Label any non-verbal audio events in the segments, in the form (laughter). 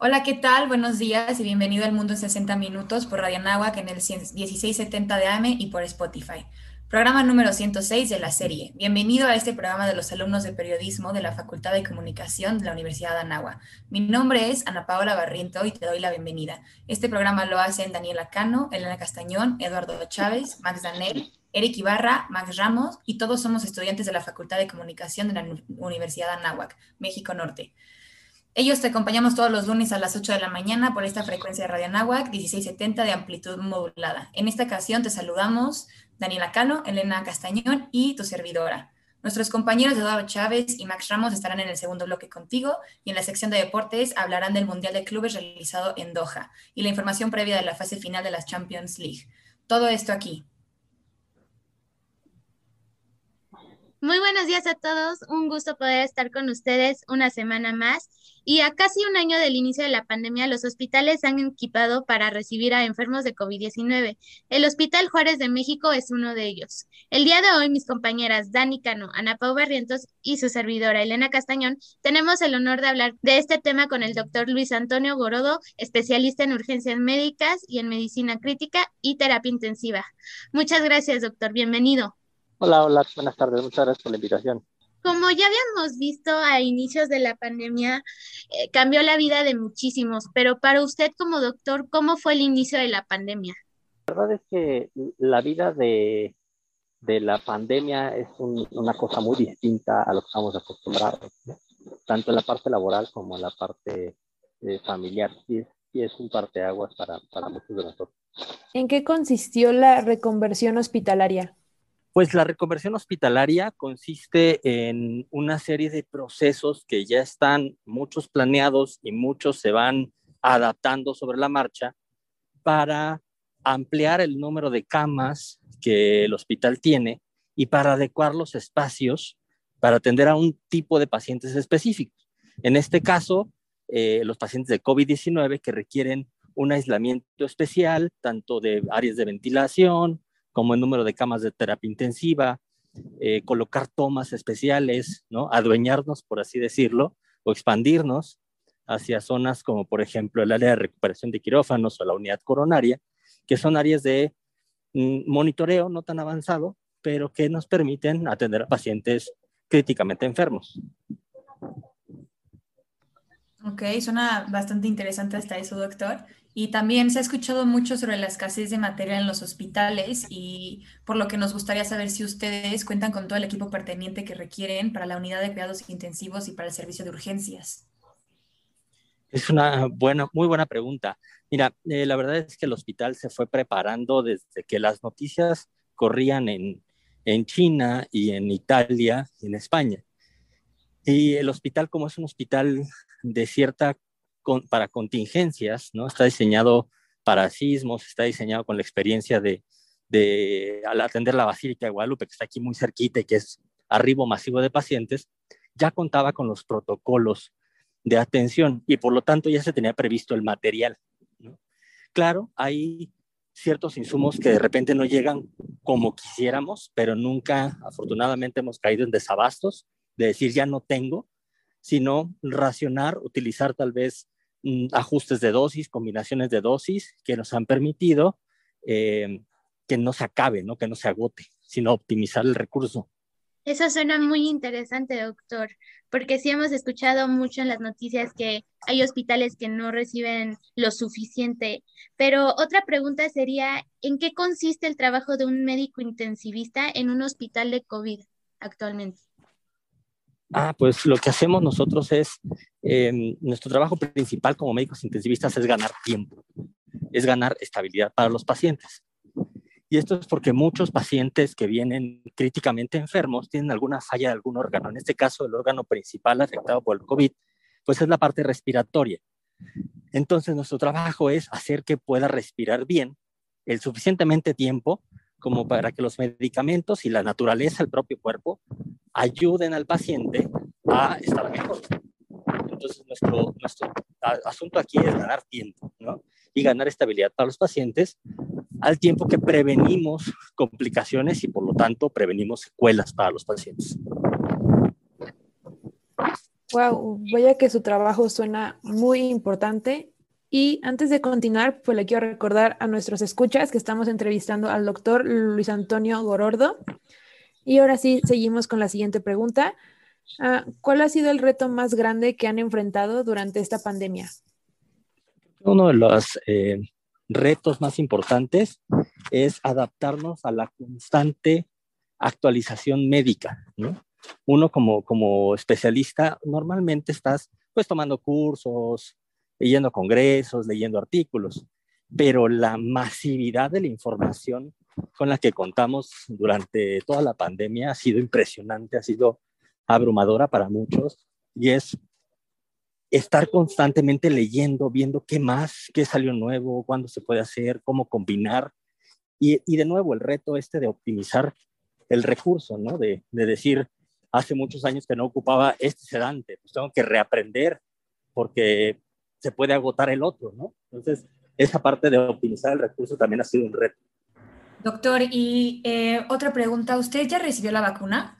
Hola, ¿qué tal? Buenos días y bienvenido al Mundo en 60 Minutos por Radio Nahuac en el 1670 de AM y por Spotify. Programa número 106 de la serie. Bienvenido a este programa de los alumnos de periodismo de la Facultad de Comunicación de la Universidad de Anáhuac. Mi nombre es Ana Paola Barriento y te doy la bienvenida. Este programa lo hacen Daniela Cano, Elena Castañón, Eduardo Chávez, Max Danel, Eric Ibarra, Max Ramos y todos somos estudiantes de la Facultad de Comunicación de la Universidad de Anáhuac, México Norte. Ellos te acompañamos todos los lunes a las 8 de la mañana por esta frecuencia de Radio Nahuac 1670 de amplitud modulada. En esta ocasión te saludamos Daniela Cano, Elena Castañón y tu servidora. Nuestros compañeros Eduardo Chávez y Max Ramos estarán en el segundo bloque contigo y en la sección de deportes hablarán del Mundial de Clubes realizado en Doha y la información previa de la fase final de la Champions League. Todo esto aquí, Muy buenos días a todos, un gusto poder estar con ustedes una semana más. Y a casi un año del inicio de la pandemia, los hospitales han equipado para recibir a enfermos de COVID-19. El Hospital Juárez de México es uno de ellos. El día de hoy, mis compañeras Dani Cano, Ana Pau Barrientos y su servidora Elena Castañón, tenemos el honor de hablar de este tema con el doctor Luis Antonio Gorodo, especialista en urgencias médicas y en medicina crítica y terapia intensiva. Muchas gracias, doctor. Bienvenido. Hola, hola, buenas tardes, muchas gracias por la invitación. Como ya habíamos visto a inicios de la pandemia, eh, cambió la vida de muchísimos, pero para usted como doctor, ¿cómo fue el inicio de la pandemia? La verdad es que la vida de, de la pandemia es una cosa muy distinta a lo que estamos acostumbrados, tanto en la parte laboral como en la parte eh, familiar. Y es, y es un parteaguas para, para muchos de nosotros. ¿En qué consistió la reconversión hospitalaria? Pues la reconversión hospitalaria consiste en una serie de procesos que ya están muchos planeados y muchos se van adaptando sobre la marcha para ampliar el número de camas que el hospital tiene y para adecuar los espacios para atender a un tipo de pacientes específicos. En este caso, eh, los pacientes de COVID-19 que requieren un aislamiento especial, tanto de áreas de ventilación, como el número de camas de terapia intensiva, eh, colocar tomas especiales, ¿no? adueñarnos, por así decirlo, o expandirnos hacia zonas como, por ejemplo, el área de recuperación de quirófanos o la unidad coronaria, que son áreas de mm, monitoreo no tan avanzado, pero que nos permiten atender a pacientes críticamente enfermos. Ok, suena bastante interesante hasta eso, doctor. Y también se ha escuchado mucho sobre la escasez de material en los hospitales y por lo que nos gustaría saber si ustedes cuentan con todo el equipo pertinente que requieren para la unidad de cuidados intensivos y para el servicio de urgencias. Es una buena, muy buena pregunta. Mira, eh, la verdad es que el hospital se fue preparando desde que las noticias corrían en, en China y en Italia y en España. Y el hospital, como es un hospital de cierta para contingencias, ¿no? Está diseñado para sismos, está diseñado con la experiencia de, de al atender la Basílica de Guadalupe, que está aquí muy cerquita y que es arribo masivo de pacientes, ya contaba con los protocolos de atención y por lo tanto ya se tenía previsto el material. ¿no? Claro, hay ciertos insumos que de repente no llegan como quisiéramos, pero nunca, afortunadamente, hemos caído en desabastos de decir ya no tengo, sino racionar, utilizar tal vez ajustes de dosis, combinaciones de dosis que nos han permitido eh, que no se acabe, ¿no? que no se agote, sino optimizar el recurso. Eso suena muy interesante, doctor, porque sí hemos escuchado mucho en las noticias que hay hospitales que no reciben lo suficiente, pero otra pregunta sería, ¿en qué consiste el trabajo de un médico intensivista en un hospital de COVID actualmente? Ah, pues lo que hacemos nosotros es, em, nuestro trabajo principal como médicos intensivistas es ganar tiempo, es ganar estabilidad para los pacientes. Y esto es porque muchos pacientes que vienen críticamente enfermos tienen alguna falla de algún órgano. En este caso, el órgano principal afectado por el COVID, pues es la parte respiratoria. Entonces, nuestro trabajo es hacer que pueda respirar bien el suficientemente tiempo como para que los medicamentos y la naturaleza del propio cuerpo ayuden al paciente a estar mejor. Entonces, nuestro, nuestro asunto aquí es ganar tiempo, ¿no? Y ganar estabilidad para los pacientes al tiempo que prevenimos complicaciones y por lo tanto prevenimos secuelas para los pacientes. Wow, vaya que su trabajo suena muy importante. Y antes de continuar, pues le quiero recordar a nuestros escuchas que estamos entrevistando al doctor Luis Antonio Gorordo. Y ahora sí, seguimos con la siguiente pregunta. Ah, ¿Cuál ha sido el reto más grande que han enfrentado durante esta pandemia? Uno de los eh, retos más importantes es adaptarnos a la constante actualización médica, ¿no? Uno como, como especialista normalmente estás pues tomando cursos, leyendo congresos, leyendo artículos, pero la masividad de la información con la que contamos durante toda la pandemia ha sido impresionante, ha sido abrumadora para muchos y es estar constantemente leyendo, viendo qué más, qué salió nuevo, cuándo se puede hacer, cómo combinar. Y, y de nuevo, el reto este de optimizar el recurso, ¿no? De, de, decir, hace muchos años que no ocupaba este sedante, pues tengo que reaprender porque se puede agotar el otro, ¿no? Entonces, esa parte de optimizar el recurso también ha sido un reto. Doctor, y eh, otra pregunta, ¿usted ya recibió la vacuna?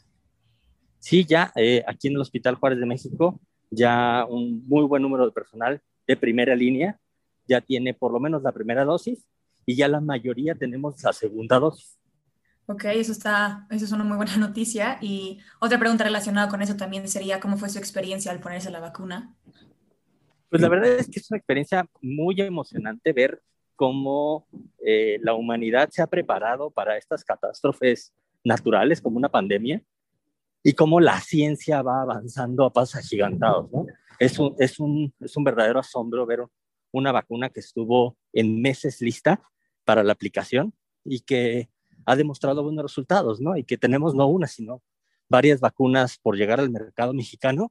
Sí, ya, eh, aquí en el Hospital Juárez de México ya un muy buen número de personal de primera línea ya tiene por lo menos la primera dosis y ya la mayoría tenemos la segunda dosis. Ok, eso, está, eso es una muy buena (laughs) noticia. Y otra pregunta relacionada con eso también sería, ¿cómo fue su experiencia al ponerse la vacuna? Pues la verdad es que es una experiencia muy emocionante ver cómo eh, la humanidad se ha preparado para estas catástrofes naturales como una pandemia y cómo la ciencia va avanzando a pasos agigantados. ¿no? Es, un, es, un, es un verdadero asombro ver una vacuna que estuvo en meses lista para la aplicación y que ha demostrado buenos resultados, ¿no? Y que tenemos no una, sino varias vacunas por llegar al mercado mexicano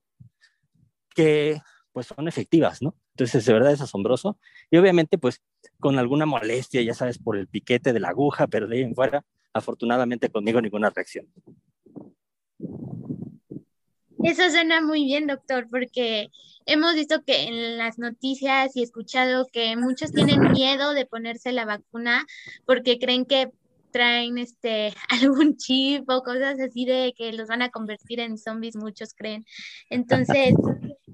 que pues son efectivas, ¿no? Entonces, de verdad es asombroso. Y obviamente, pues, con alguna molestia, ya sabes, por el piquete de la aguja, pero de ahí en fuera, afortunadamente conmigo ninguna reacción. Eso suena muy bien, doctor, porque hemos visto que en las noticias y escuchado que muchos tienen miedo de ponerse la vacuna porque creen que traen este (laughs) algún chip o cosas así de que los van a convertir en zombies, muchos creen. Entonces,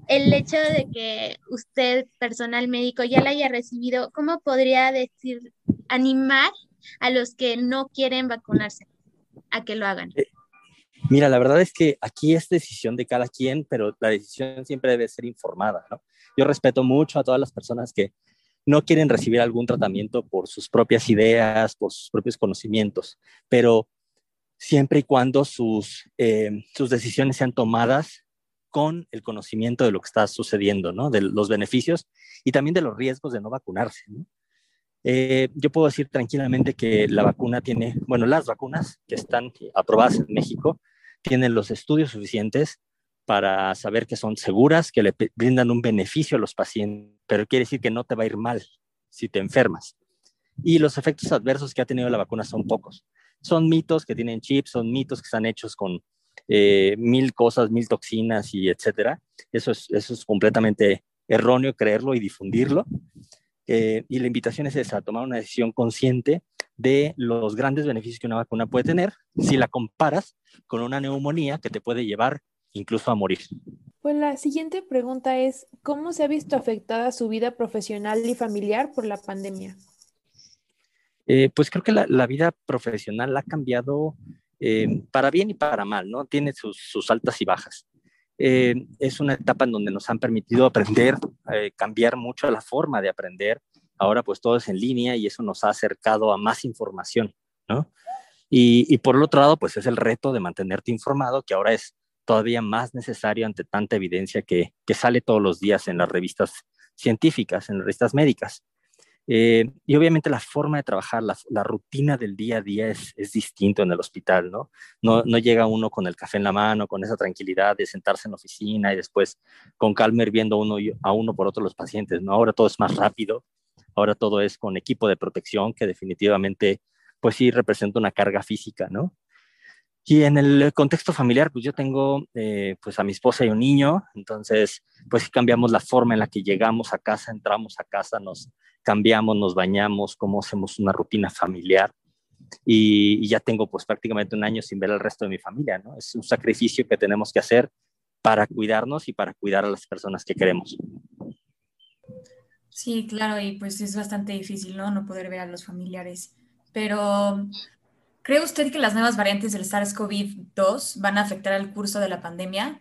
el hecho de que usted, personal médico, ya la haya recibido, ¿cómo podría decir, animar a los que no quieren vacunarse a que lo hagan? Eh, Mira, la verdad es que aquí es decisión de cada quien, pero la decisión siempre debe ser informada, ¿no? Yo respeto mucho a todas las personas que no quieren recibir algún tratamiento por sus propias ideas, por sus propios conocimientos, pero siempre y cuando sus, eh, sus decisiones sean tomadas con el conocimiento de lo que está sucediendo, ¿no? De los beneficios y también de los riesgos de no vacunarse. Eh, yo puedo decir tranquilamente que la vacuna tiene, bueno, las vacunas que están aprobadas en México tienen los estudios suficientes para saber que son seguras, que le brindan un beneficio a los pacientes, pero quiere decir que no te va a ir mal si te enfermas. Y los efectos adversos que ha tenido la vacuna son pocos. Son mitos que tienen chips, son mitos que están hechos con eh, mil cosas, mil toxinas y etcétera. Eso es, eso es completamente erróneo creerlo y difundirlo. Eh, y la invitación es esa, tomar una decisión consciente de los grandes beneficios que una vacuna puede tener si la comparas con una neumonía que te puede llevar incluso a morir. Pues la siguiente pregunta es, ¿cómo se ha visto afectada su vida profesional y familiar por la pandemia? Eh, pues creo que la, la, vida profesional ha cambiado eh, para bien y para mal, ¿no? Tiene sus, altas y bajas. Eh, es una etapa en donde nos han permitido aprender, eh, cambiar mucho la forma de aprender. Ahora pues todo es en línea y eso nos ha acercado a más información, ¿no? Y, y, por el otro lado pues es el reto de mantenerte informado, que ahora es todavía más necesario ante tanta evidencia que, que sale todos los días en las revistas científicas, en las revistas médicas. Eh, y obviamente la forma de trabajar, la, la, rutina del día a día es, es distinto en el hospital, ¿no? ¿no? No llega uno con el café en la mano, con esa tranquilidad de sentarse en la oficina y después con calma ir viendo uno a uno por otro los pacientes, ¿no? Ahora todo es más rápido, ahora todo es con equipo de protección que definitivamente, pues sí, representa una carga física, ¿no? Y en el contexto familiar, pues yo tengo eh, pues a mi esposa y un niño, entonces pues cambiamos la forma en la que llegamos a casa, entramos a casa, nos cambiamos, nos bañamos, cómo hacemos una rutina familiar. Y, y, ya tengo pues prácticamente un año sin ver al resto de mi familia, ¿no? Es un sacrificio que tenemos que hacer para cuidarnos y para cuidar a las personas que queremos. Sí, claro, y pues es bastante difícil, ¿no? No poder ver a los familiares. Pero, ¿cree usted que las nuevas variantes del SARS-CoV-2 van a afectar el curso de la pandemia?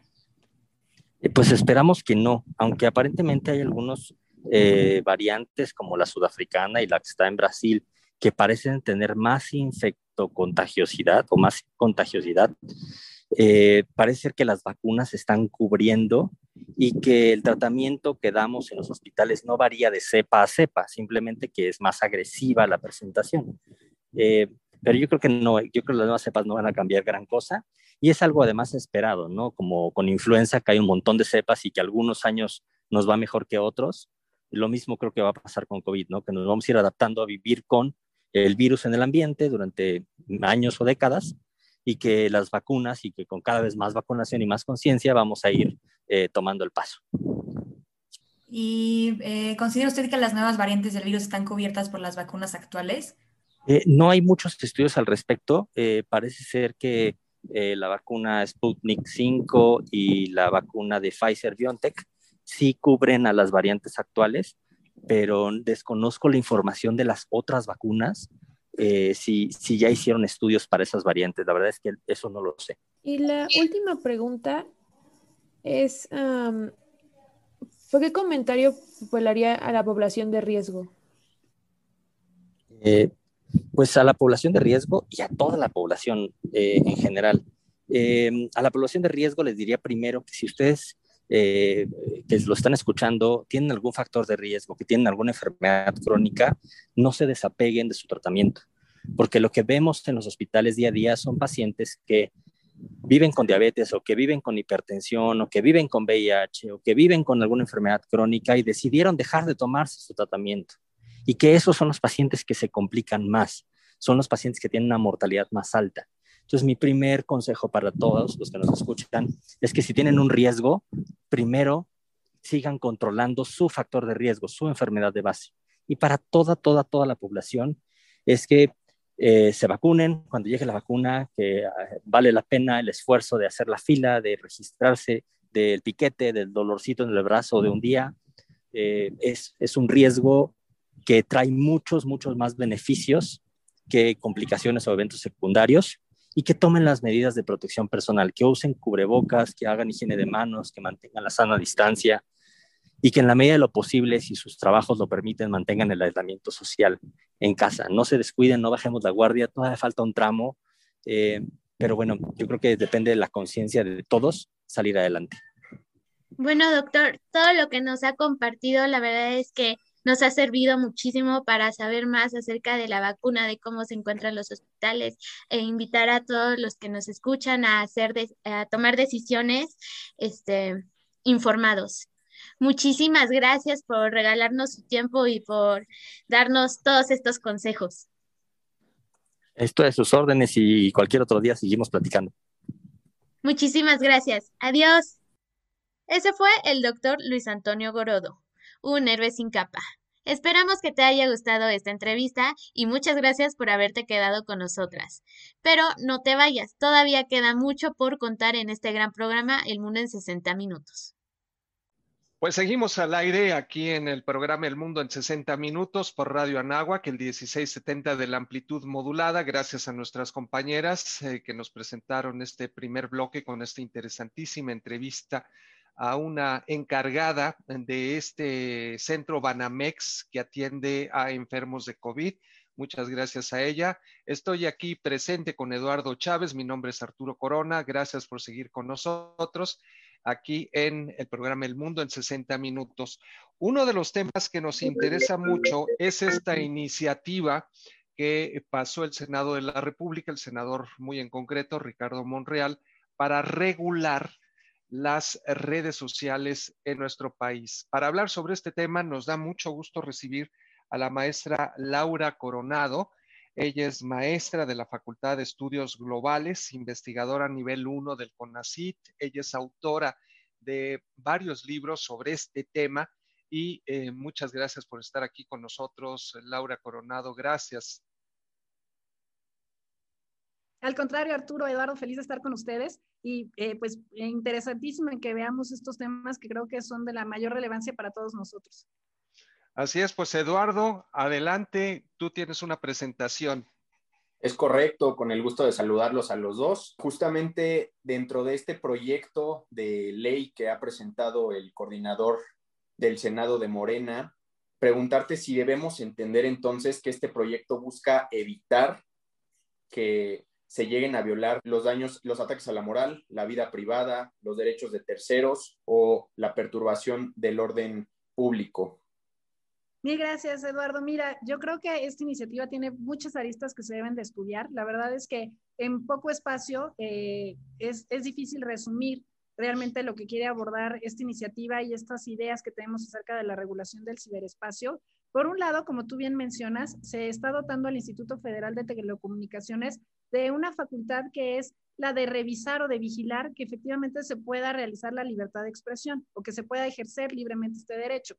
Eh, pues esperamos que no, aunque aparentemente hay algunos eh, variantes como la sudafricana y la que está en Brasil que parecen tener más infectocontagiosidad o más contagiosidad. Eh, parece ser que las vacunas están cubriendo y que el tratamiento que damos en los hospitales no varía de cepa a cepa, simplemente que es más agresiva la presentación. pero yo creo que no, yo creo que las nuevas cepas no van a cambiar gran cosa y es algo además esperado, ¿no? Como con influenza, que hay un montón de cepas y que algunos años nos va mejor que otros. Lo mismo creo que va a pasar con COVID, ¿no? Que nos vamos a ir adaptando a vivir con el virus en el ambiente durante años o décadas y que las vacunas y que con cada vez más vacunación y más conciencia vamos a ir eh, tomando el paso. ¿Y eh, considera usted que las nuevas variantes del virus están cubiertas por las vacunas actuales? Eh, no hay muchos estudios al respecto. parece ser que eh, la vacuna Sputnik 5 y la vacuna de Pfizer BioNTech sí cubren a las variantes actuales, pero desconozco la información de las otras vacunas, eh, si, si ya hicieron estudios para esas variantes. La verdad es que eso no lo sé. Y la última pregunta es, ¿por qué comentario volaría a la población de riesgo? Eh, pues a la población de riesgo y a toda la población eh, en general. A la población de riesgo les diría primero que si ustedes eh, que lo están escuchando tienen algún factor de riesgo, que tienen alguna enfermedad crónica, no se desapeguen de su tratamiento, porque lo que vemos en los hospitales día a día son pacientes que viven con diabetes o que viven con hipertensión o que viven con VIH o que viven con alguna enfermedad crónica y decidieron dejar de tomarse su tratamiento. Y que esos son los pacientes que se complican más, son los pacientes que tienen una mortalidad más alta. Entonces, mi primer consejo para todos los que nos escuchan es que si tienen un riesgo, primero sigan controlando su factor de riesgo, su enfermedad de base. Y para toda, toda, toda la población es que eh, se vacunen cuando llegue la vacuna, que ah, vale la pena el esfuerzo de hacer la fila, de registrarse, del piquete, del dolorcito en el brazo de un día. Eh, es, es un riesgo que trae muchos, muchos más beneficios que complicaciones o eventos secundarios y que tomen las medidas de protección personal, que usen cubrebocas, que hagan higiene de manos, que mantengan la sana distancia y que en la medida de lo posible, si sus trabajos lo permiten, mantengan el aislamiento social en casa. No se descuiden, no bajemos la guardia, todavía falta un tramo, eh, pero bueno, yo creo que depende de la conciencia de todos salir adelante. Bueno, doctor, todo lo que nos ha compartido, la verdad es que nos ha servido muchísimo para saber más acerca de la vacuna, de cómo se encuentran los hospitales e invitar a todos los que nos escuchan a hacer a tomar decisiones este, informados. Muchísimas gracias por regalarnos su tiempo y por darnos todos estos consejos. Esto es sus órdenes y cualquier otro día seguimos platicando. Muchísimas gracias. Adiós. Ese fue el doctor Luis Antonio Gorodo un héroe sin capa. Esperamos que te haya gustado esta entrevista y muchas gracias por haberte quedado con nosotras. Pero no te vayas, todavía queda mucho por contar en este gran programa El Mundo en 60 Minutos. Pues seguimos al aire aquí en el programa El Mundo en 60 Minutos por Radio Anáhuac, el 1670 de la amplitud modulada. Gracias a nuestras compañeras eh, que nos presentaron este primer bloque con esta interesantísima entrevista a una encargada de este centro Banamex que atiende a enfermos de COVID. Muchas gracias a ella. Estoy aquí presente con Eduardo Chávez. Mi nombre es Arturo Corona. Gracias por seguir con nosotros aquí en el programa El Mundo en 60 minutos. Uno de los temas que nos interesa mucho es esta iniciativa que pasó el Senado de la República, el senador muy en concreto, Ricardo Monreal, para regular las redes sociales en nuestro país. Para hablar sobre este tema, nos da mucho gusto recibir a la maestra Laura Coronado. Ella es maestra de la Facultad de Estudios Globales, investigadora nivel 1 del CONACIT. Ella es autora de varios libros sobre este tema y eh, muchas gracias por estar aquí con nosotros, Laura Coronado. Gracias. Al contrario, Arturo, Eduardo, feliz de estar con ustedes y eh, pues interesantísimo en que veamos estos temas que creo que son de la mayor relevancia para todos nosotros. Así es, pues Eduardo, adelante, tú tienes una presentación. Es correcto, con el gusto de saludarlos a los dos. Justamente dentro de este proyecto de ley que ha presentado el coordinador del Senado de Morena, preguntarte si debemos entender entonces que este proyecto busca evitar que se lleguen a violar los daños, los ataques a la moral, la vida privada, los derechos de terceros o la perturbación del orden público. Mil gracias, Eduardo. Mira, yo creo que esta iniciativa tiene muchas aristas que se deben de estudiar. La verdad es que en poco espacio eh, es, es difícil resumir realmente lo que quiere abordar esta iniciativa y estas ideas que tenemos acerca de la regulación del ciberespacio. Por un lado, como tú bien mencionas, se está dotando al Instituto Federal de Telecomunicaciones de una facultad que es la de revisar o de vigilar que efectivamente se pueda realizar la libertad de expresión o que se pueda ejercer libremente este derecho.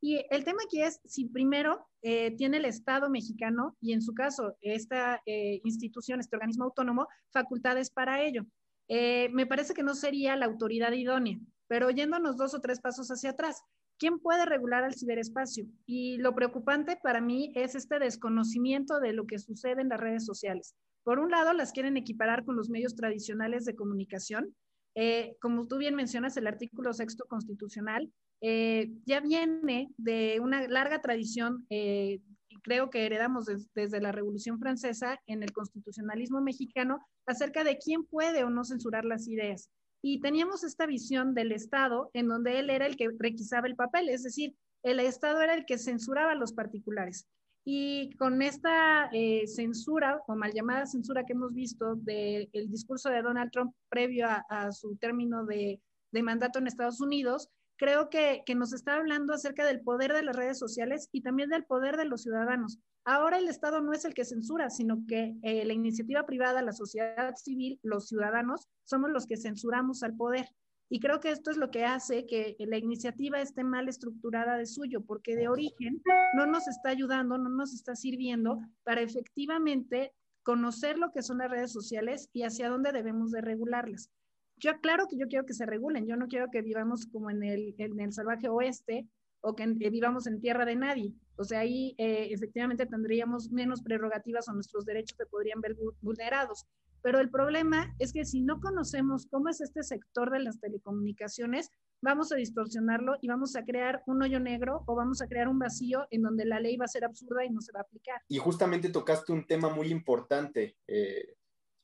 Y el tema aquí es si primero eh, tiene el Estado mexicano y en su caso esta eh, institución, este organismo autónomo, facultades para ello. Eh, me parece que no sería la autoridad idónea, pero yéndonos dos o tres pasos hacia atrás, ¿quién puede regular al ciberespacio? Y lo preocupante para mí es este desconocimiento de lo que sucede en las redes sociales. Por un lado, las quieren equiparar con los medios tradicionales de comunicación. Eh, como tú bien mencionas, el artículo sexto constitucional eh, ya viene de una larga tradición, eh, y creo que heredamos desde la Revolución Francesa en el constitucionalismo mexicano, acerca de quién puede o no censurar las ideas. Y teníamos esta visión del Estado en donde él era el que requisaba el papel, es decir, el Estado era el que censuraba a los particulares. Y con esta eh, censura o mal llamada censura que hemos visto del discurso de Donald Trump previo a, su término de, mandato en Estados Unidos, creo que, nos está hablando acerca del poder de las redes sociales y también del poder de los ciudadanos. Ahora el Estado no es el que censura, sino que eh, la iniciativa privada, la sociedad civil, los ciudadanos, somos los que censuramos al poder. Y creo que esto es lo que hace que la iniciativa esté mal estructurada de suyo, porque de origen no nos está ayudando, no nos está sirviendo para efectivamente conocer lo que son las redes sociales y hacia dónde debemos de regularlas. Yo claro que yo quiero que se regulen, yo no quiero que vivamos como en el, en el salvaje oeste o que vivamos en tierra de nadie. O sea, ahí eh, efectivamente tendríamos menos prerrogativas o nuestros derechos se podrían ver vulnerados. Pero el problema es que si no conocemos cómo es este sector de las telecomunicaciones, vamos a distorsionarlo y vamos a crear un hoyo negro o vamos a crear un vacío en donde la ley va a ser absurda y no se va a aplicar. Y justamente tocaste un tema muy importante eh,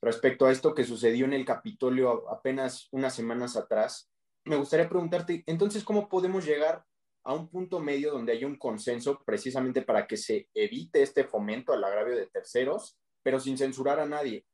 respecto a esto que sucedió en el Capitolio apenas unas semanas atrás. Me gustaría preguntarte, entonces, ¿cómo podemos llegar a un punto medio donde haya un consenso precisamente para que se evite este fomento al agravio de terceros, pero sin censurar a nadie?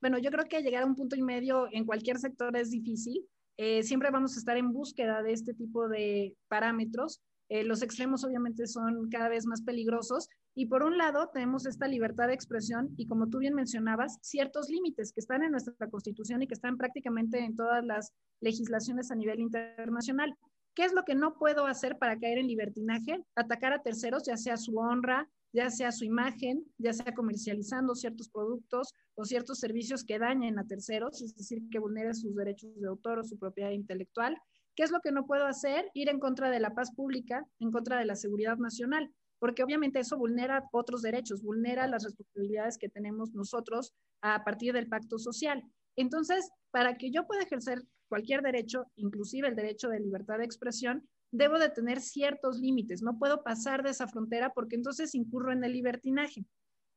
Bueno, yo creo que llegar a un punto y medio en cualquier sector es difícil. Eh, siempre vamos a estar en búsqueda de este tipo de parámetros. Eh, los extremos obviamente son cada vez más peligrosos y por un lado tenemos esta libertad de expresión y como tú bien mencionabas, ciertos límites que están en nuestra constitución y que están prácticamente en todas las legislaciones a nivel internacional. ¿Qué es lo que no puedo hacer para caer en libertinaje? Atacar a terceros, ya sea su honra, ya sea su imagen, ya sea comercializando ciertos productos o ciertos servicios que dañen a terceros, es decir, que vulneren sus derechos de autor o su propiedad intelectual. ¿Qué es lo que no puedo hacer? Ir en contra de la paz pública, en contra de la seguridad nacional, porque obviamente eso vulnera otros derechos, vulnera las responsabilidades que tenemos nosotros a partir del pacto social. Entonces, para que yo pueda ejercer cualquier derecho, inclusive el derecho de libertad de expresión, debo de tener ciertos límites, no puedo pasar de esa frontera porque entonces incurro en el libertinaje.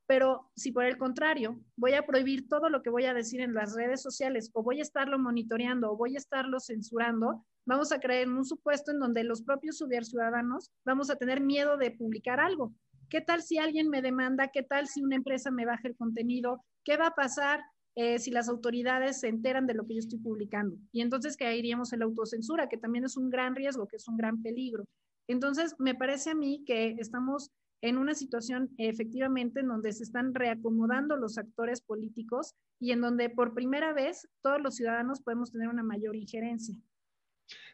Pero si por el contrario voy a prohibir todo lo que voy a decir en las redes sociales o voy a estarlo monitoreando o voy a estarlo censurando, vamos a creer en un supuesto en donde los propios ciudadanos vamos a tener miedo de publicar algo. ¿Qué tal si alguien me demanda? ¿Qué tal si una empresa me baja el contenido? ¿Qué va a pasar eh, si las autoridades se enteran de lo que yo estoy publicando. Y entonces caeríamos en la autocensura, que también es un gran riesgo, que es un gran peligro. Entonces, me parece a mí que estamos en una situación efectivamente en donde se están reacomodando los actores políticos y en donde por primera vez todos los ciudadanos podemos tener una mayor injerencia.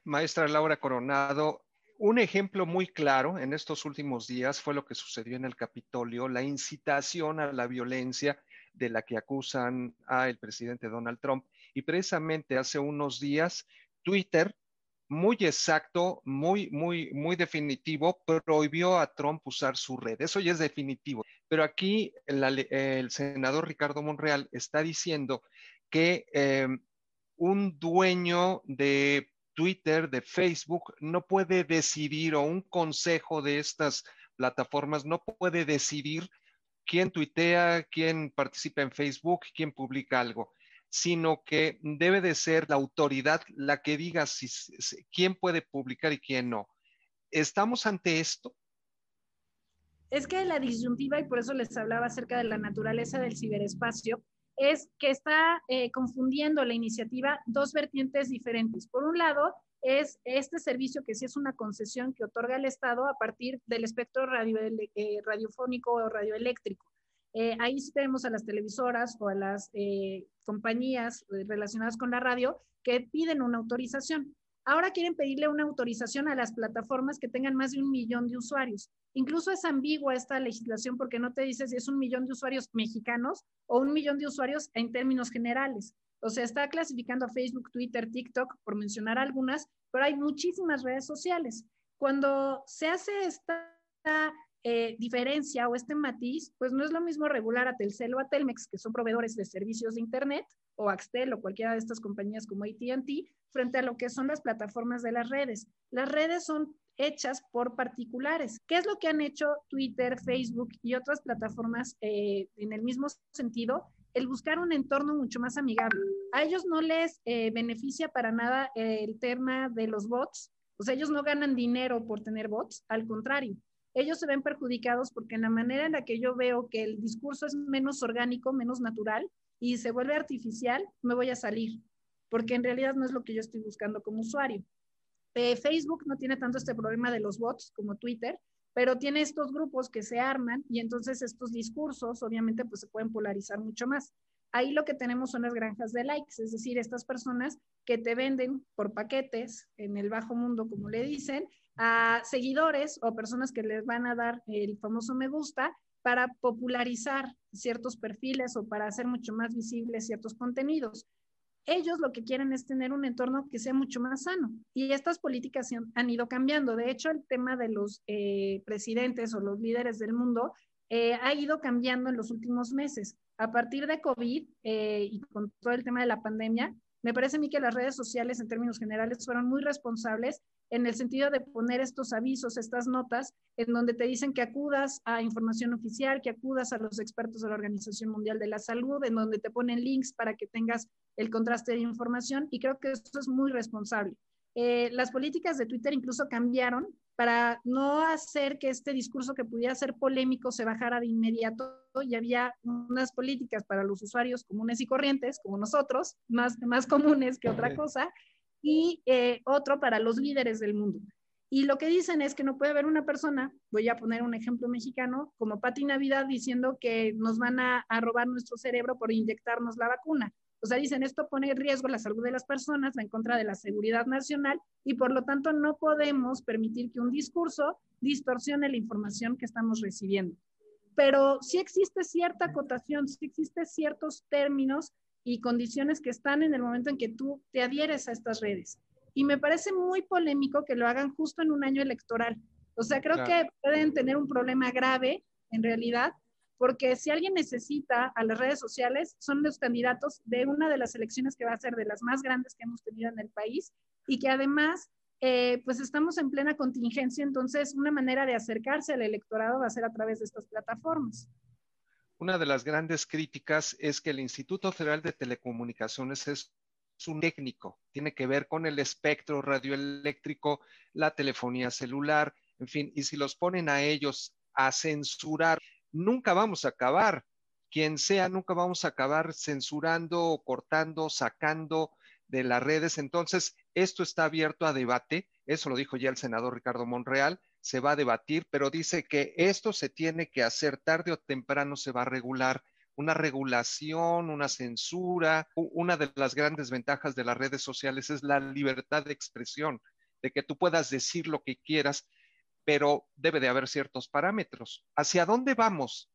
Maestra Laura Coronado, un ejemplo muy claro en estos últimos días fue lo que sucedió en el Capitolio, la incitación a la violencia de la que acusan al presidente Donald Trump. Y precisamente hace unos días, Twitter, muy exacto, muy, muy, muy definitivo, prohibió a Trump usar su red. Eso ya es definitivo. Pero aquí el, senador Ricardo Monreal está diciendo que eh, un dueño de Twitter, de Facebook, no puede decidir o un consejo de estas plataformas no puede decidir quién tuitea, quién participa en Facebook, quién publica algo, sino que debe de ser la autoridad la que diga si, quién puede publicar y quién no. ¿Estamos ante esto? Es que la disyuntiva, y por eso les hablaba acerca de la naturaleza del ciberespacio, es que está eh, confundiendo la iniciativa dos vertientes diferentes. Por un lado, es este servicio que sí es una concesión que otorga el Estado a partir del espectro radio, eh, radiofónico o radioeléctrico. Eh, ahí sí tenemos a las televisoras o a las compañías relacionadas con la radio que piden una autorización. Ahora quieren pedirle una autorización a las plataformas que tengan más de un millón de usuarios. Incluso es ambigua esta legislación porque no te dice si es un millón de usuarios mexicanos o un millón de usuarios en términos generales. O sea, está clasificando a Facebook, Twitter, TikTok, por mencionar algunas, pero hay muchísimas redes sociales. Cuando se hace esta eh, diferencia o este matiz, pues no es lo mismo regular a Telcel o a Telmex, que son proveedores de servicios de Internet, o Axtel o cualquiera de estas compañías como ATT, frente a lo que son las plataformas de las redes. Las redes son hechas por particulares. ¿Qué es lo que han hecho Twitter, Facebook y otras plataformas eh, en el mismo sentido? el buscar un entorno mucho más amigable. A ellos no les eh, beneficia para nada el tema de los bots, o sea, ellos no ganan dinero por tener bots, al contrario, ellos se ven perjudicados porque en la manera en la que yo veo que el discurso es menos orgánico, menos natural y se vuelve artificial, me voy a salir, porque en realidad no es lo que yo estoy buscando como usuario. Eh, Facebook no tiene tanto este problema de los bots como Twitter, pero tiene estos grupos que se arman y entonces estos discursos obviamente pues se pueden polarizar mucho más. Ahí lo que tenemos son las granjas de likes, es decir, estas personas que te venden por paquetes en el bajo mundo, como le dicen, a seguidores o personas que les van a dar el famoso me gusta para popularizar ciertos perfiles o para hacer mucho más visibles ciertos contenidos ellos lo que quieren es tener un entorno que sea mucho más sano. Y estas políticas han, ido cambiando. De hecho, el tema de los eh, presidentes o los líderes del mundo eh, ha ido cambiando en los últimos meses. A partir de COVID eh, y con todo el tema de la pandemia, me parece a mí que las redes sociales en términos generales fueron muy responsables en el sentido de poner estos avisos, estas notas, en donde te dicen que acudas a información oficial, que acudas a los expertos de la Organización Mundial de la Salud, en donde te ponen links para que tengas el contraste de información y creo que esto es muy responsable. Eh, las políticas de Twitter incluso cambiaron para no hacer que este discurso que pudiera ser polémico se bajara de inmediato y había unas políticas para los usuarios comunes y corrientes, como nosotros, más, más comunes que otra cosa, y eh, otro para los líderes del mundo. Y lo que dicen es que no puede haber una persona, voy a poner un ejemplo mexicano, como Pati Navidad diciendo que nos van a, a robar nuestro cerebro por inyectarnos la vacuna. O sea, dicen, esto pone en riesgo la salud de las personas, va en contra de la seguridad nacional y por lo tanto no podemos permitir que un discurso distorsione la información que estamos recibiendo. Pero sí existe cierta acotación, sí existe ciertos términos y condiciones que están en el momento en que tú te adhieres a estas redes. Y me parece muy polémico que lo hagan justo en un año electoral. O sea, creo que pueden tener un problema grave, en realidad, porque si alguien necesita a las redes sociales, son los candidatos de una de las elecciones que va a ser de las más grandes que hemos tenido en el país y que además, eh, pues estamos en plena contingencia, entonces una manera de acercarse al electorado va a ser a través de estas plataformas. Una de las grandes críticas es que el Instituto Federal de Telecomunicaciones es un técnico, tiene que ver con el espectro radioeléctrico, la telefonía celular, en fin, y si los ponen a ellos a censurar, nunca vamos a acabar, quien sea, nunca vamos a acabar censurando, cortando, sacando de las redes. Entonces, esto está abierto a debate, eso lo dijo ya el senador Ricardo Monreal, se va a debatir, pero dice que esto se tiene que hacer tarde o temprano, se va a regular una regulación, una censura. Una de las grandes ventajas de las redes sociales es la libertad de expresión, de que tú puedas decir lo que quieras, pero debe de haber ciertos parámetros. ¿Hacia dónde vamos?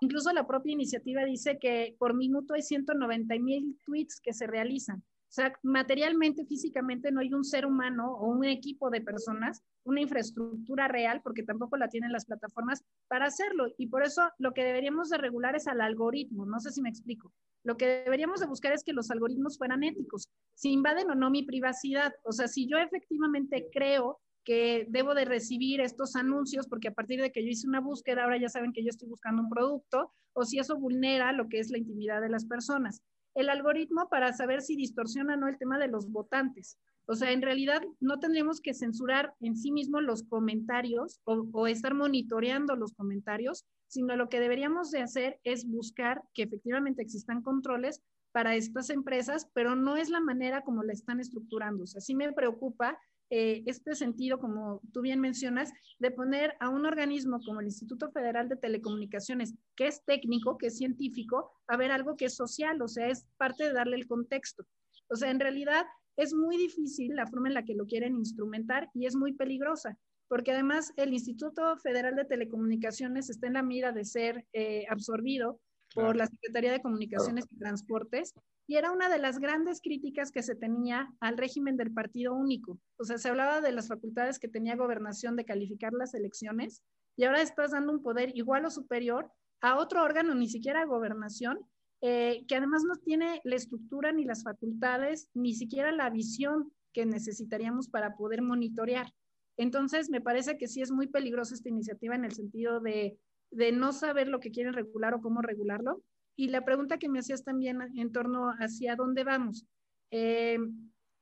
Incluso la propia iniciativa dice que por minuto hay 190 mil tweets que se realizan. O sea, materialmente, físicamente no hay un ser humano o un equipo de personas, una infraestructura real, porque tampoco la tienen las plataformas para hacerlo. Y por eso lo que deberíamos de regular es al algoritmo. No sé si me explico. Lo que deberíamos de buscar es que los algoritmos fueran éticos, si invaden o no mi privacidad. O sea, si yo efectivamente creo que debo de recibir estos anuncios porque a partir de que yo hice una búsqueda, ahora ya saben que yo estoy buscando un producto, o si eso vulnera lo que es la intimidad de las personas el algoritmo para saber si distorsiona o no el tema de los votantes. O sea, en realidad no tendríamos que censurar en sí mismo los comentarios o, estar monitoreando los comentarios, sino lo que deberíamos de hacer es buscar que efectivamente existan controles para estas empresas, pero no es la manera como la están estructurando. O sea, sí me preocupa eh, este sentido, como tú bien mencionas, de poner a un organismo como el Instituto Federal de Telecomunicaciones, que es técnico, que es científico, a ver algo que es social, o sea, es parte de darle el contexto. O sea, en realidad es muy difícil la forma en la que lo quieren instrumentar y es muy peligrosa, porque además el Instituto Federal de Telecomunicaciones está en la mira de ser eh, absorbido por la Secretaría de Comunicaciones y Transportes y era una de las grandes críticas que se tenía al régimen del partido único. O sea, se hablaba de las facultades que tenía gobernación de calificar las elecciones y ahora estás dando un poder igual o superior a otro órgano, ni siquiera gobernación, eh, que además no tiene la estructura ni las facultades, ni siquiera la visión que necesitaríamos para poder monitorear. Entonces, me parece que sí es muy peligrosa esta iniciativa en el sentido de, de no saber lo que quieren regular o cómo regularlo y la pregunta que me hacías también en torno hacia dónde vamos. Eh,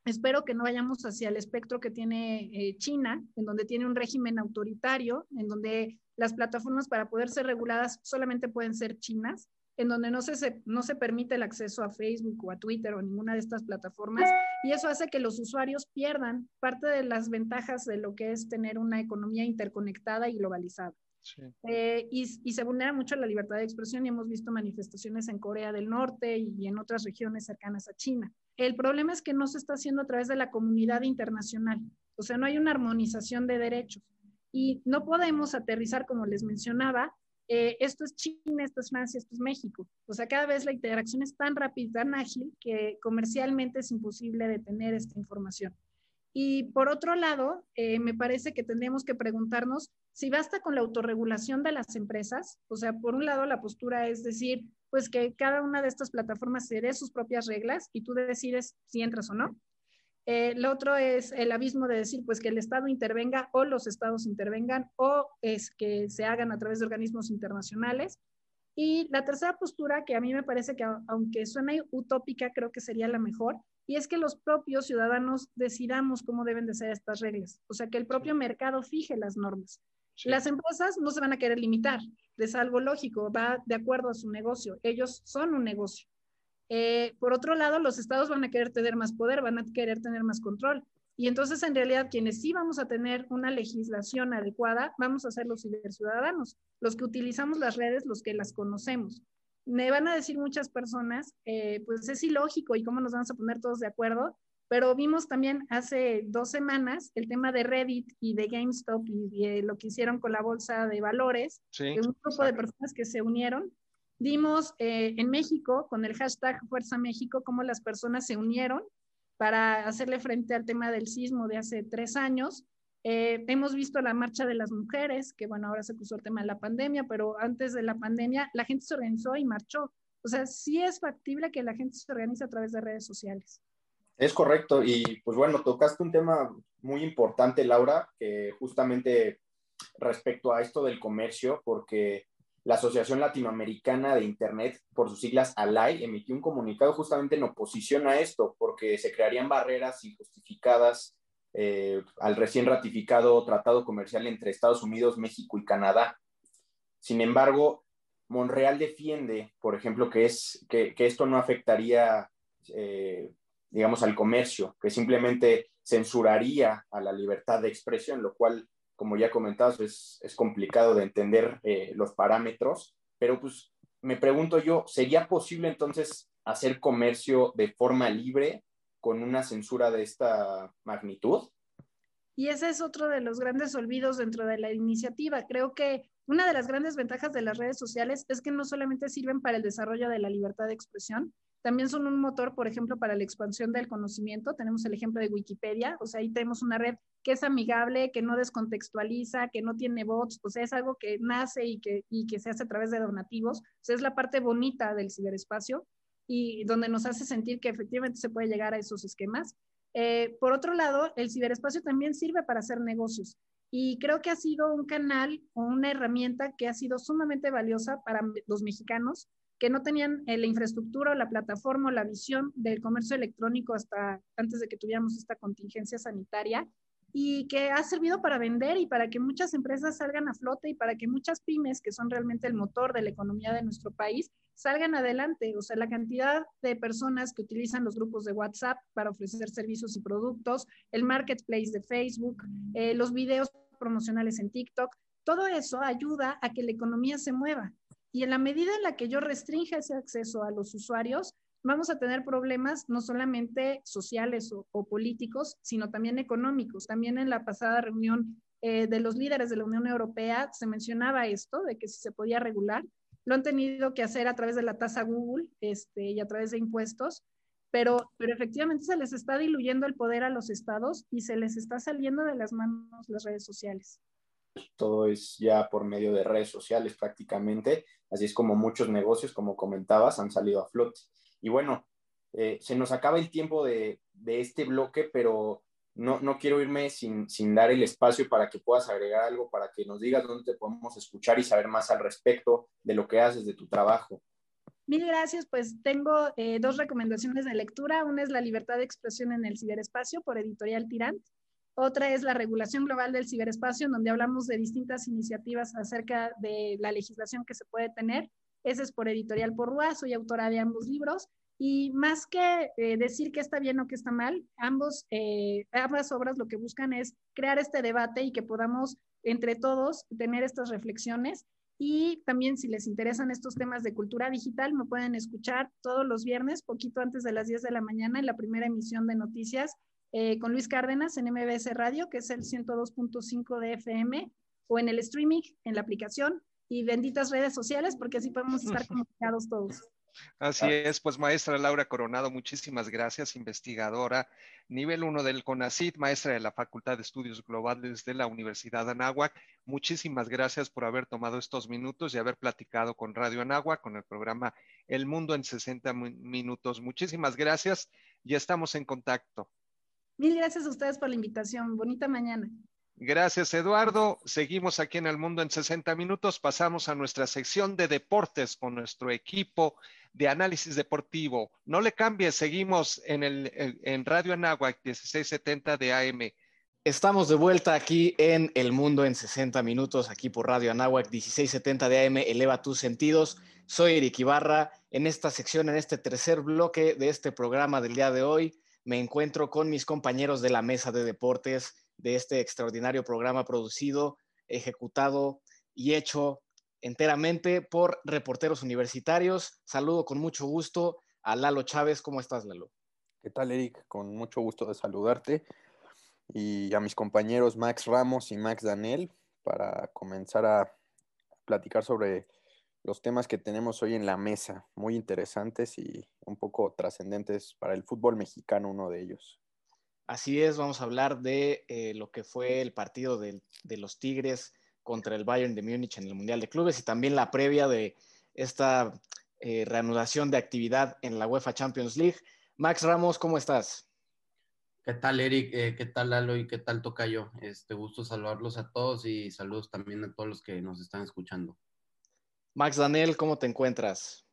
espero que no vayamos hacia el espectro que tiene eh, China, en donde tiene un régimen autoritario, en donde las plataformas para poder ser reguladas solamente pueden ser chinas, en donde no se, no se permite el acceso a Facebook o a Twitter o ninguna de estas plataformas, y eso hace que los usuarios pierdan parte de las ventajas de lo que es tener una economía interconectada y globalizada. Eh, y, se vulnera mucho la libertad de expresión y hemos visto manifestaciones en Corea del Norte y en otras regiones cercanas a China. El problema es que no se está haciendo a través de la comunidad internacional, o sea, no hay una armonización de derechos y no podemos aterrizar, como les mencionaba, eh, esto es China, esto es Francia, esto es México. O sea, cada vez la interacción es tan rápida, tan ágil, que comercialmente es imposible detener esta información. Y por otro lado, eh, me parece que tendríamos que preguntarnos si basta con la autorregulación de las empresas. O sea, por un lado, la postura es decir, pues que cada una de estas plataformas se dé sus propias reglas y tú decides si entras o no. Eh, lo otro es el abismo de decir, pues que el Estado intervenga o los estados intervengan o es que se hagan a través de organismos internacionales. Y la tercera postura, que a mí me parece que aunque suena utópica, creo que sería la mejor, y es que los propios ciudadanos decidamos cómo deben de ser estas reglas, o sea, que el propio mercado fije las normas. Las empresas no se van a querer limitar, es algo lógico, va de acuerdo a su negocio, ellos son un negocio. Eh, por otro lado, los estados van a querer tener más poder, van a querer tener más control. Y entonces, en realidad, quienes sí vamos a tener una legislación adecuada, vamos a ser los ciudadanos, los que utilizamos las redes, los que las conocemos me van a decir muchas personas, eh, pues es ilógico y cómo nos vamos a poner todos de acuerdo, pero vimos también hace dos semanas el tema de Reddit y de GameStop y, lo que hicieron con la bolsa de valores, de un grupo de personas que se unieron. Vimos eh, en México, con el hashtag Fuerza México, cómo las personas se unieron para hacerle frente al tema del sismo de hace tres años eh, hemos visto la marcha de las mujeres, que bueno, ahora se puso el tema de la pandemia, pero antes de la pandemia la gente se organizó y marchó. O sea, sí es factible que la gente se organice a través de redes sociales. Es correcto. Y pues bueno, tocaste un tema muy importante, Laura, que justamente respecto a esto del comercio, porque la Asociación Latinoamericana de Internet, por sus siglas ALAI, emitió un comunicado justamente en oposición a esto, porque se crearían barreras injustificadas eh, al recién ratificado tratado comercial entre Estados Unidos, México y Canadá. Sin embargo, Monreal defiende, por ejemplo, que, es, que, esto no afectaría, eh, digamos, al comercio, que simplemente censuraría a la libertad de expresión, lo cual, como ya comentabas, es, es complicado de entender eh, los parámetros, pero pues me pregunto yo, ¿sería posible entonces hacer comercio de forma libre con una censura de esta magnitud? Y ese es otro de los grandes olvidos dentro de la iniciativa. Creo que una de las grandes ventajas de las redes sociales es que no solamente sirven para el desarrollo de la libertad de expresión, también son un motor, por ejemplo, para la expansión del conocimiento. Tenemos el ejemplo de Wikipedia, o sea, ahí tenemos una red que es amigable, que no descontextualiza, que no tiene bots, o sea, es algo que nace y que, y que se hace a través de donativos. O sea, es la parte bonita del ciberespacio y donde nos hace sentir que efectivamente se puede llegar a esos esquemas. Eh, por otro lado, el ciberespacio también sirve para hacer negocios y creo que ha sido un canal o una herramienta que ha sido sumamente valiosa para los mexicanos que no tenían eh, la infraestructura o la plataforma o la visión del comercio electrónico hasta antes de que tuviéramos esta contingencia sanitaria y que ha servido para vender y para que muchas empresas salgan a flote y para que muchas pymes, que son realmente el motor de la economía de nuestro país, salgan adelante. O sea, la cantidad de personas que utilizan los grupos de WhatsApp para ofrecer servicios y productos, el marketplace de Facebook, eh, los videos promocionales en TikTok, todo eso ayuda a que la economía se mueva. Y en la medida en la que yo restringe ese acceso a los usuarios, vamos a tener problemas no solamente sociales o, políticos, sino también económicos. También en la pasada reunión eh, de los líderes de la Unión Europea se mencionaba esto, de que si se podía regular, lo han tenido que hacer a través de la tasa Google este, y a través de impuestos, pero, pero efectivamente se les está diluyendo el poder a los estados y se les está saliendo de las manos las redes sociales todo es ya por medio de redes sociales prácticamente, así es como muchos negocios, como comentabas, han salido a flote. Y bueno, eh, se nos acaba el tiempo de, este bloque, pero no, no quiero irme sin, dar el espacio para que puedas agregar algo, para que nos digas dónde te podemos escuchar y saber más al respecto de lo que haces, de tu trabajo. Mil gracias, pues tengo eh, dos recomendaciones de lectura. Una es La libertad de expresión en el ciberespacio por Editorial Tirant otra es la regulación global del ciberespacio, donde hablamos de distintas iniciativas acerca de la legislación que se puede tener. Ese es por Editorial Porrúa, soy autora de ambos libros. Y más que eh, decir que está bien o que está mal, ambos, eh, ambas obras lo que buscan es crear este debate y que podamos entre todos tener estas reflexiones. Y también si les interesan estos temas de cultura digital, me pueden escuchar todos los viernes, poquito antes de las 10 de la mañana, en la primera emisión de noticias eh, con Luis Cárdenas en MBS Radio, que es el 102.5 de FM, o en el streaming, en la aplicación, y benditas redes sociales, porque así podemos estar (laughs) comunicados todos. Así es, pues maestra Laura Coronado, muchísimas gracias, investigadora nivel 1 del CONACIT, maestra de la Facultad de Estudios Globales de la Universidad de Anáhuac. Muchísimas gracias por haber tomado estos minutos y haber platicado con Radio Anáhuac, con el programa El Mundo en 60 Minutos. Muchísimas gracias y estamos en contacto. Mil gracias a ustedes por la invitación. Bonita mañana. Gracias, Eduardo. Seguimos aquí en el mundo en 60 minutos. Pasamos a nuestra sección de deportes con nuestro equipo de análisis deportivo. No le cambie, seguimos en, el, en Radio Anáhuac 1670 de AM. Estamos de vuelta aquí en El Mundo en 60 Minutos, aquí por Radio Anáhuac 1670 de AM, eleva tus sentidos. Soy Eric Ibarra. En esta sección, en este tercer bloque de este programa del día de hoy, me encuentro con mis compañeros de la mesa de deportes de este extraordinario programa producido, ejecutado y hecho enteramente por reporteros universitarios. Saludo con mucho gusto a Lalo Chávez. ¿Cómo estás, Lalo? ¿Qué tal, Eric? Con mucho gusto de saludarte y a mis compañeros Max Ramos y Max Daniel para comenzar a platicar sobre los temas que tenemos hoy en la mesa, muy interesantes y un poco trascendentes para el fútbol mexicano, uno de ellos. Así es, vamos a hablar de eh, lo que fue el partido de, los Tigres contra el Bayern de Múnich en el Mundial de Clubes y también la previa de esta eh, reanudación de actividad en la UEFA Champions League. Max Ramos, ¿cómo estás? ¿Qué tal, Eric? Eh, ¿Qué tal, Lalo? ¿Y qué tal, Tocayo? Este gusto saludarlos a todos y saludos también a todos los que nos están escuchando. Max Daniel, ¿cómo te encuentras?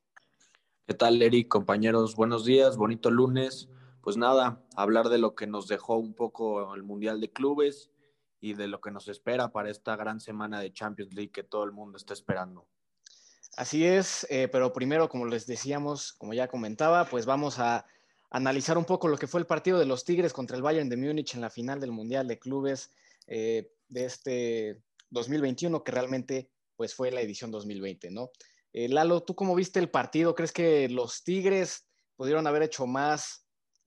¿Qué tal, Eric? Compañeros, buenos días, bonito lunes. Pues nada, hablar de lo que nos dejó un poco el Mundial de Clubes y de lo que nos espera para esta gran semana de Champions League que todo el mundo está esperando. Así es, eh, pero primero, como les decíamos, como ya comentaba, pues vamos a analizar un poco lo que fue el partido de los Tigres contra el Bayern de Múnich en la final del Mundial de Clubes eh, de este 2021, que realmente pues fue la edición 2020, ¿no? Eh, Lalo, ¿tú cómo viste el partido? ¿Crees que los Tigres pudieron haber hecho más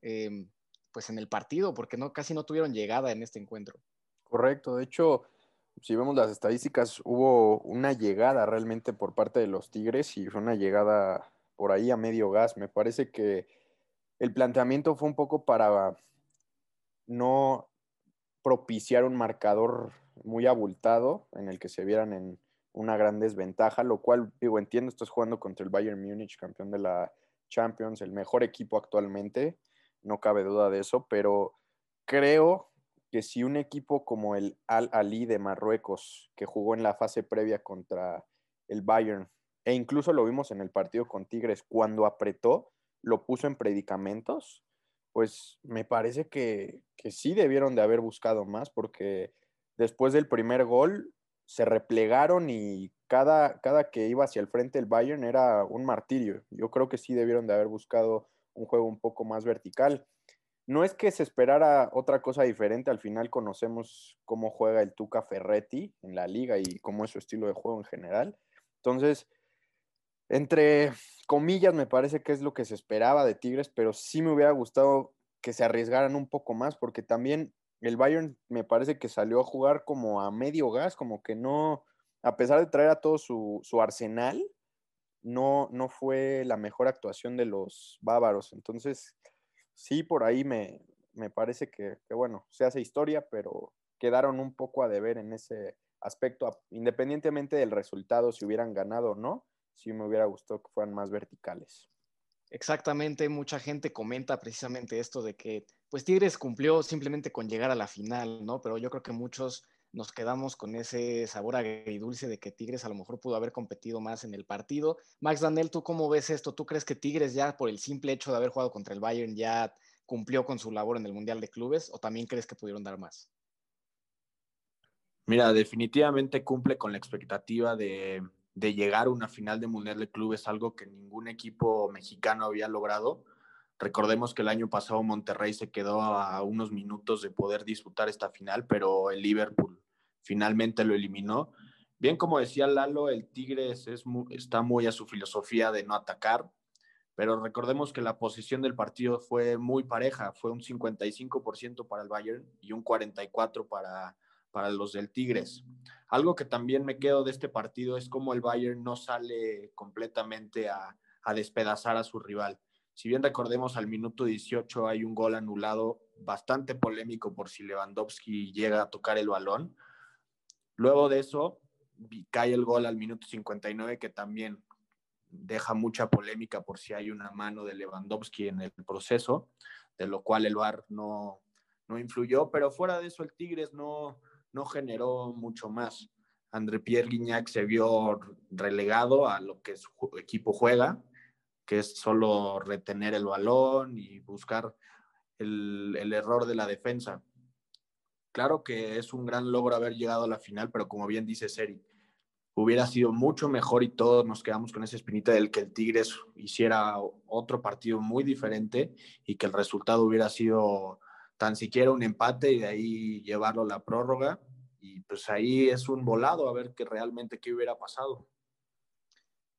em, pues en el partido? Porque no, casi no tuvieron llegada en este encuentro. Correcto, de hecho, si vemos las estadísticas, hubo una llegada realmente por parte de los Tigres y fue una llegada por ahí a medio gas. Me parece que el planteamiento fue un poco para no propiciar un marcador muy abultado en el que se vieran en una gran desventaja, lo cual, digo, entiendo, estás jugando contra el Bayern Múnich, campeón de la Champions, el mejor equipo actualmente, no cabe duda de eso, pero creo que si un equipo como el Al Ali de Marruecos, que jugó en la fase previa contra el Bayern, e incluso lo vimos en el partido con Tigres, cuando apretó, lo puso en predicamentos, pues me parece que, que sí debieron de haber buscado más, porque después del primer gol se replegaron y cada, cada que iba hacia el frente el Bayern era un martirio. Yo creo que sí debieron de haber buscado un juego un poco más vertical. No es que se esperara otra cosa diferente, al final conocemos cómo juega el Tuca Ferretti en la liga y cómo es su estilo de juego en general. Entonces, entre comillas, me parece que es lo que se esperaba de Tigres, pero sí me hubiera gustado que se arriesgaran un poco más, porque también el Bayern me parece que salió a jugar como a medio gas, como que no, a pesar de traer a todo su, arsenal, no, no fue la mejor actuación de los bávaros. Entonces, sí, por ahí me, parece que, bueno, se hace historia, pero quedaron un poco a deber en ese aspecto, independientemente del resultado, si hubieran ganado o no, sí me hubiera gustado que fueran más verticales. Exactamente, mucha gente comenta precisamente esto de que, pues Tigres cumplió simplemente con llegar a la final, ¿no? Pero yo creo que muchos nos quedamos con ese sabor agridulce de que Tigres a lo mejor pudo haber competido más en el partido. Max Daniel, ¿tú cómo ves esto? ¿Tú crees que Tigres ya por el simple hecho de haber jugado contra el Bayern ya cumplió con su labor en el Mundial de Clubes o también crees que pudieron dar más? Mira, definitivamente cumple con la expectativa de, llegar a una final de Mundial de Clubes, algo que ningún equipo mexicano había logrado. Recordemos que el año pasado Monterrey se quedó a unos minutos de poder disputar esta final, pero el Liverpool finalmente lo eliminó. Bien, como decía Lalo, el Tigres es está muy a su filosofía de no atacar, pero recordemos que la posición del partido fue muy pareja, fue un 55% para el Bayern y un 44% para, para los del Tigres. Algo que también me quedo de este partido es cómo el Bayern no sale completamente a, despedazar a su rival. Si bien recordemos al minuto 18 hay un gol anulado bastante polémico por si Lewandowski llega a tocar el balón. Luego de eso cae el gol al minuto 59 que también deja mucha polémica por si hay una mano de Lewandowski en el proceso, de lo cual el VAR no, no influyó, pero fuera de eso el Tigres no, no generó mucho más. André Pierre Guignac se vio relegado a lo que su equipo juega, que es solo retener el balón y buscar el, error de la defensa. Claro que es un gran logro haber llegado a la final, pero como bien dice Seri, hubiera sido mucho mejor y todos nos quedamos con esa espinita del que el Tigres hiciera otro partido muy diferente y que el resultado hubiera sido tan siquiera un empate y de ahí llevarlo a la prórroga. Y pues ahí es un volado a ver que realmente qué hubiera pasado.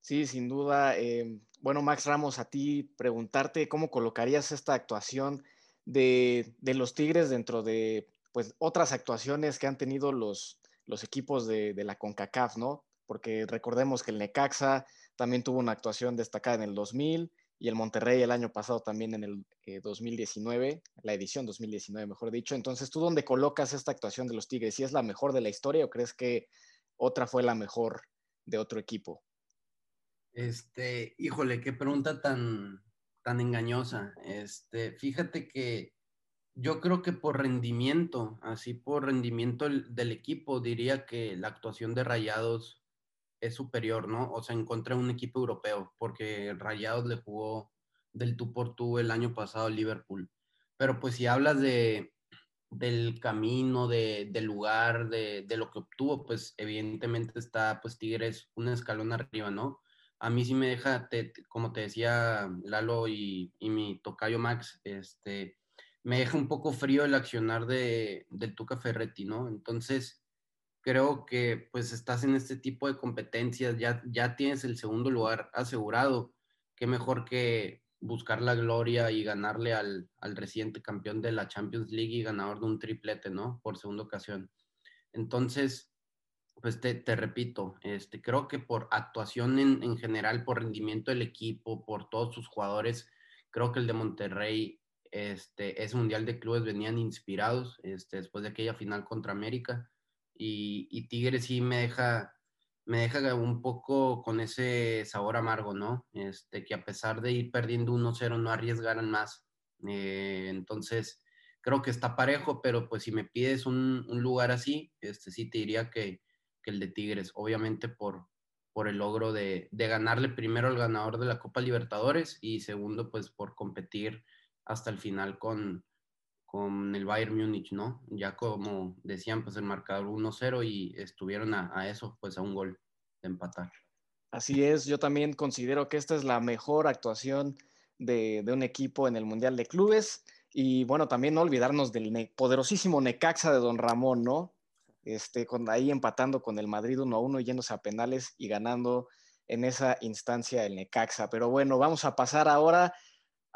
Sí, sin duda. Eh, bueno, Max Ramos, a ti preguntarte cómo colocarías esta actuación de, los Tigres dentro de pues otras actuaciones que han tenido los, los equipos de, la CONCACAF, ¿no? Porque recordemos que el Necaxa también tuvo una actuación destacada en el 2000, y el Monterrey el año pasado también en el 2019, eh, la edición 2019, mejor dicho. Entonces, ¿tú dónde colocas esta actuación de los Tigres? ¿Si es la mejor de la historia o crees que otra fue la mejor de otro equipo? Este, híjole, qué pregunta tan, tan engañosa. Este, fíjate que yo creo que por rendimiento, así por rendimiento del equipo, diría que la actuación de Rayados es superior, ¿no? O sea, encontré un equipo europeo, porque Rayados le jugó del tú por tú el año pasado a Liverpool. Pero pues si hablas de, del camino, de, del lugar, de, de, lo que obtuvo, pues evidentemente está pues Tigres un escalón arriba, ¿no? A mí sí me deja, como te decía Lalo y, y, mi tocayo Max, este, me deja un poco frío el accionar de, del Tuca Ferretti, ¿no? Entonces, creo que pues estás en este tipo de competencias, ya, ya tienes el segundo lugar asegurado. Qué mejor que buscar la gloria y ganarle al, al reciente campeón de la Champions League y ganador de un triplete, ¿no? Por segunda ocasión. Entonces, pues te, te repito, este, creo que por actuación en, en, general, por rendimiento del equipo, por todos sus jugadores, creo que el de Monterrey, este, ese Mundial de Clubes venían inspirados este, después de aquella final contra América. Y, y Tigres sí me deja, me deja un poco con ese sabor amargo, ¿no? Este, que a pesar de ir perdiendo 1-0 no arriesgaran más. Eh, entonces, creo que está parejo, pero pues si me pides un, lugar así, este, sí te diría que, el de Tigres, obviamente por, el logro de, ganarle primero al ganador de la Copa Libertadores y segundo, pues por competir hasta el final con, con el Bayern Múnich, ¿no? Ya como decían, pues el marcador 1-0 y estuvieron a, eso, pues a un gol de empatar. Así es, yo también considero que esta es la mejor actuación de, de un equipo en el Mundial de Clubes. Y bueno, también no olvidarnos del poderosísimo Necaxa de Don Ramón, ¿no? Este, con, ahí empatando con el Madrid 1 a 1, yéndose a penales y ganando en esa instancia el Necaxa. Pero bueno, vamos a pasar ahora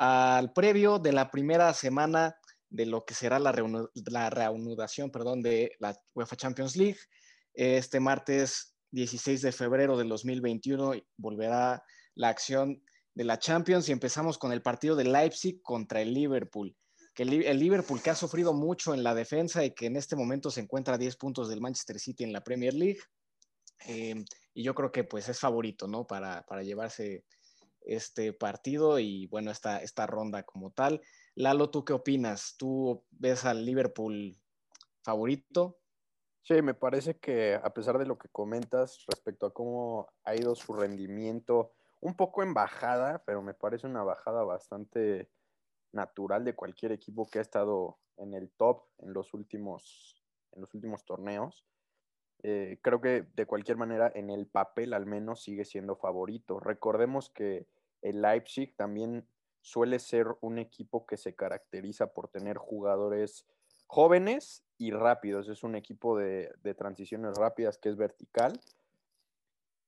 al previo de la primera semana de lo que será la, reanudación perdón, de la UEFA Champions League. Este martes 16 de febrero del 2021 volverá la acción de la Champions y empezamos con el partido de Leipzig contra el Liverpool. Que el, Liverpool que ha sufrido mucho en la defensa y que en este momento se encuentra a 10 puntos del Manchester City en la Premier League. Eh, y yo creo que pues es favorito, ¿no? Para, para llevarse este partido y bueno, esta, esta ronda como tal. Lalo, ¿tú qué opinas? ¿Tú ves al Liverpool favorito? Sí, me parece que a pesar de lo que comentas respecto a cómo ha ido su rendimiento, un poco en bajada, pero me parece una bajada bastante natural de cualquier equipo que ha estado en el top en los últimos, en los últimos torneos. Eh, creo que de cualquier manera, en el papel al menos sigue siendo favorito. Recordemos que el Leipzig también suele ser un equipo que se caracteriza por tener jugadores jóvenes y rápidos. Es un equipo de, de transiciones rápidas que es vertical.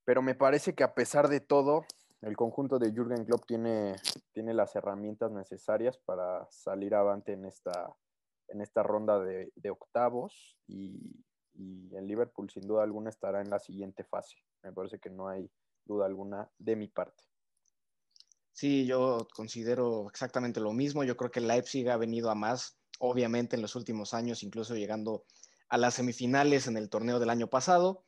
Pero me parece que a pesar de todo, el conjunto de Jürgen Klopp tiene, tiene las herramientas necesarias para salir avante en esta, en esta ronda de, de octavos y, y, el Liverpool sin duda alguna estará en la siguiente fase. Me parece que no hay duda alguna de mi parte. Sí, yo considero exactamente lo mismo. Yo creo que Leipzig ha venido a más, obviamente en los últimos años, incluso llegando a las semifinales en el torneo del año pasado.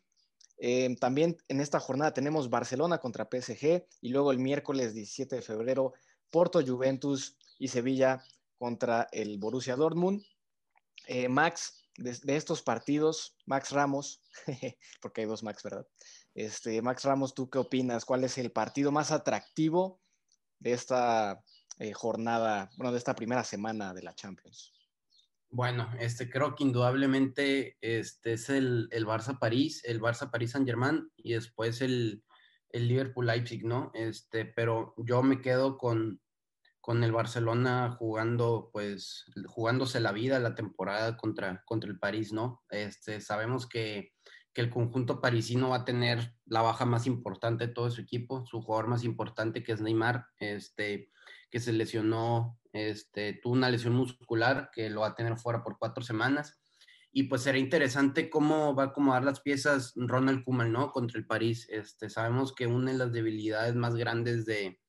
Eh, también en esta jornada tenemos Barcelona contra PSG y luego el miércoles 17 de febrero Porto Juventus y Sevilla contra el Borussia Dortmund. Eh, Max, de, estos partidos, Max Ramos, (laughs) porque hay dos Max, ¿verdad? Este, Max Ramos, ¿tú qué opinas? ¿Cuál es el partido más atractivo de esta eh, jornada, bueno, de esta primera semana de la Champions? Bueno, este, creo que indudablemente este es el, el Barça-París, el Barça-París Saint-Germain y después el, el Liverpool-Leipzig, ¿no? Este, pero yo me quedo con, con el Barcelona jugando, pues, jugándose la vida la temporada contra, contra el París, ¿no? Este, sabemos que, que el conjunto parisino va a tener la baja más importante de todo su equipo, su jugador más importante que es Neymar, este, que se lesionó este, tuvo una lesión muscular que lo va a tener fuera por cuatro semanas. Y pues será interesante cómo va a acomodar las piezas Ronald Koeman, ¿no? Contra el París. Este, sabemos que una de las debilidades más grandes de,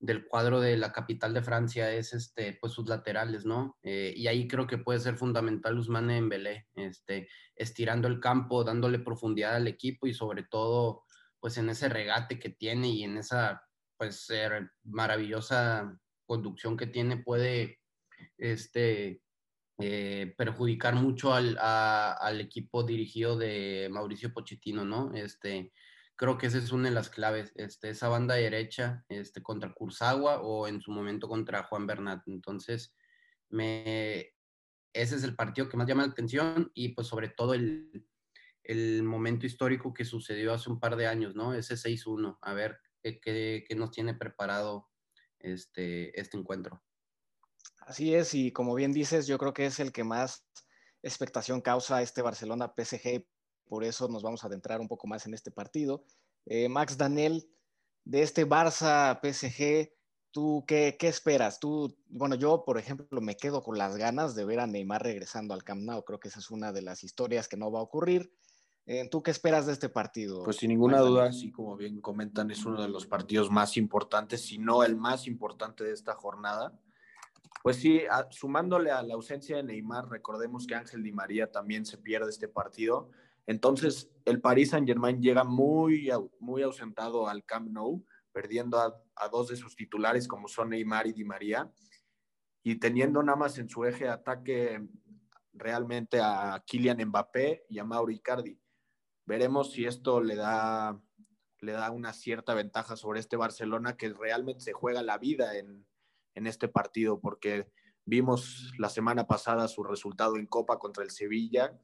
del cuadro de la capital de Francia es este, pues sus laterales, ¿no? Eh, y ahí creo que puede ser fundamental Usmane Dembélé, este, estirando el campo, dándole profundidad al equipo y sobre todo, pues en ese regate que tiene y en esa, pues, ser maravillosa conducción que tiene puede este, eh, perjudicar mucho al, al, equipo dirigido de Mauricio Pochettino, ¿no? Este, creo que esa es una de las claves, este, esa banda derecha este, contra Kurzagua o en su momento contra Juan Bernat. Entonces, me, ese es el partido que más llama la atención y pues sobre todo el, el momento histórico que sucedió hace un par de años, ¿no? Ese 6-1, a ver qué, qué, qué nos tiene preparado este, este encuentro. Así es, y como bien dices, yo creo que es el que más expectación causa este Barcelona PSG, por eso nos vamos a adentrar un poco más en este partido. Eh, Max Daniel, de este Barça PSG, ¿Tú qué, qué, esperas? Tú, bueno, yo, por ejemplo, me quedo con las ganas de ver a Neymar regresando al Camp Nou. Creo que esa es una de las historias que no va a ocurrir. Eh, ¿Tú qué esperas de este partido? Pues sin ninguna duda, así como bien comentan, es uno de los partidos más importantes, si no el más importante de esta jornada. Pues sí, sumándole a la ausencia de Neymar, recordemos que Ángel Di María también se pierde este partido. Entonces, el Paris Saint-Germain llega muy, muy ausentado al Camp Nou, perdiendo a, dos de sus titulares, como son Neymar y Di María, y teniendo nada más en su eje de ataque realmente a Kylian Mbappé y a Mauro Icardi. Veremos si esto le da, le da una cierta ventaja sobre este Barcelona que realmente se juega la vida en, en este partido, porque vimos la semana pasada su resultado en Copa contra el Sevilla,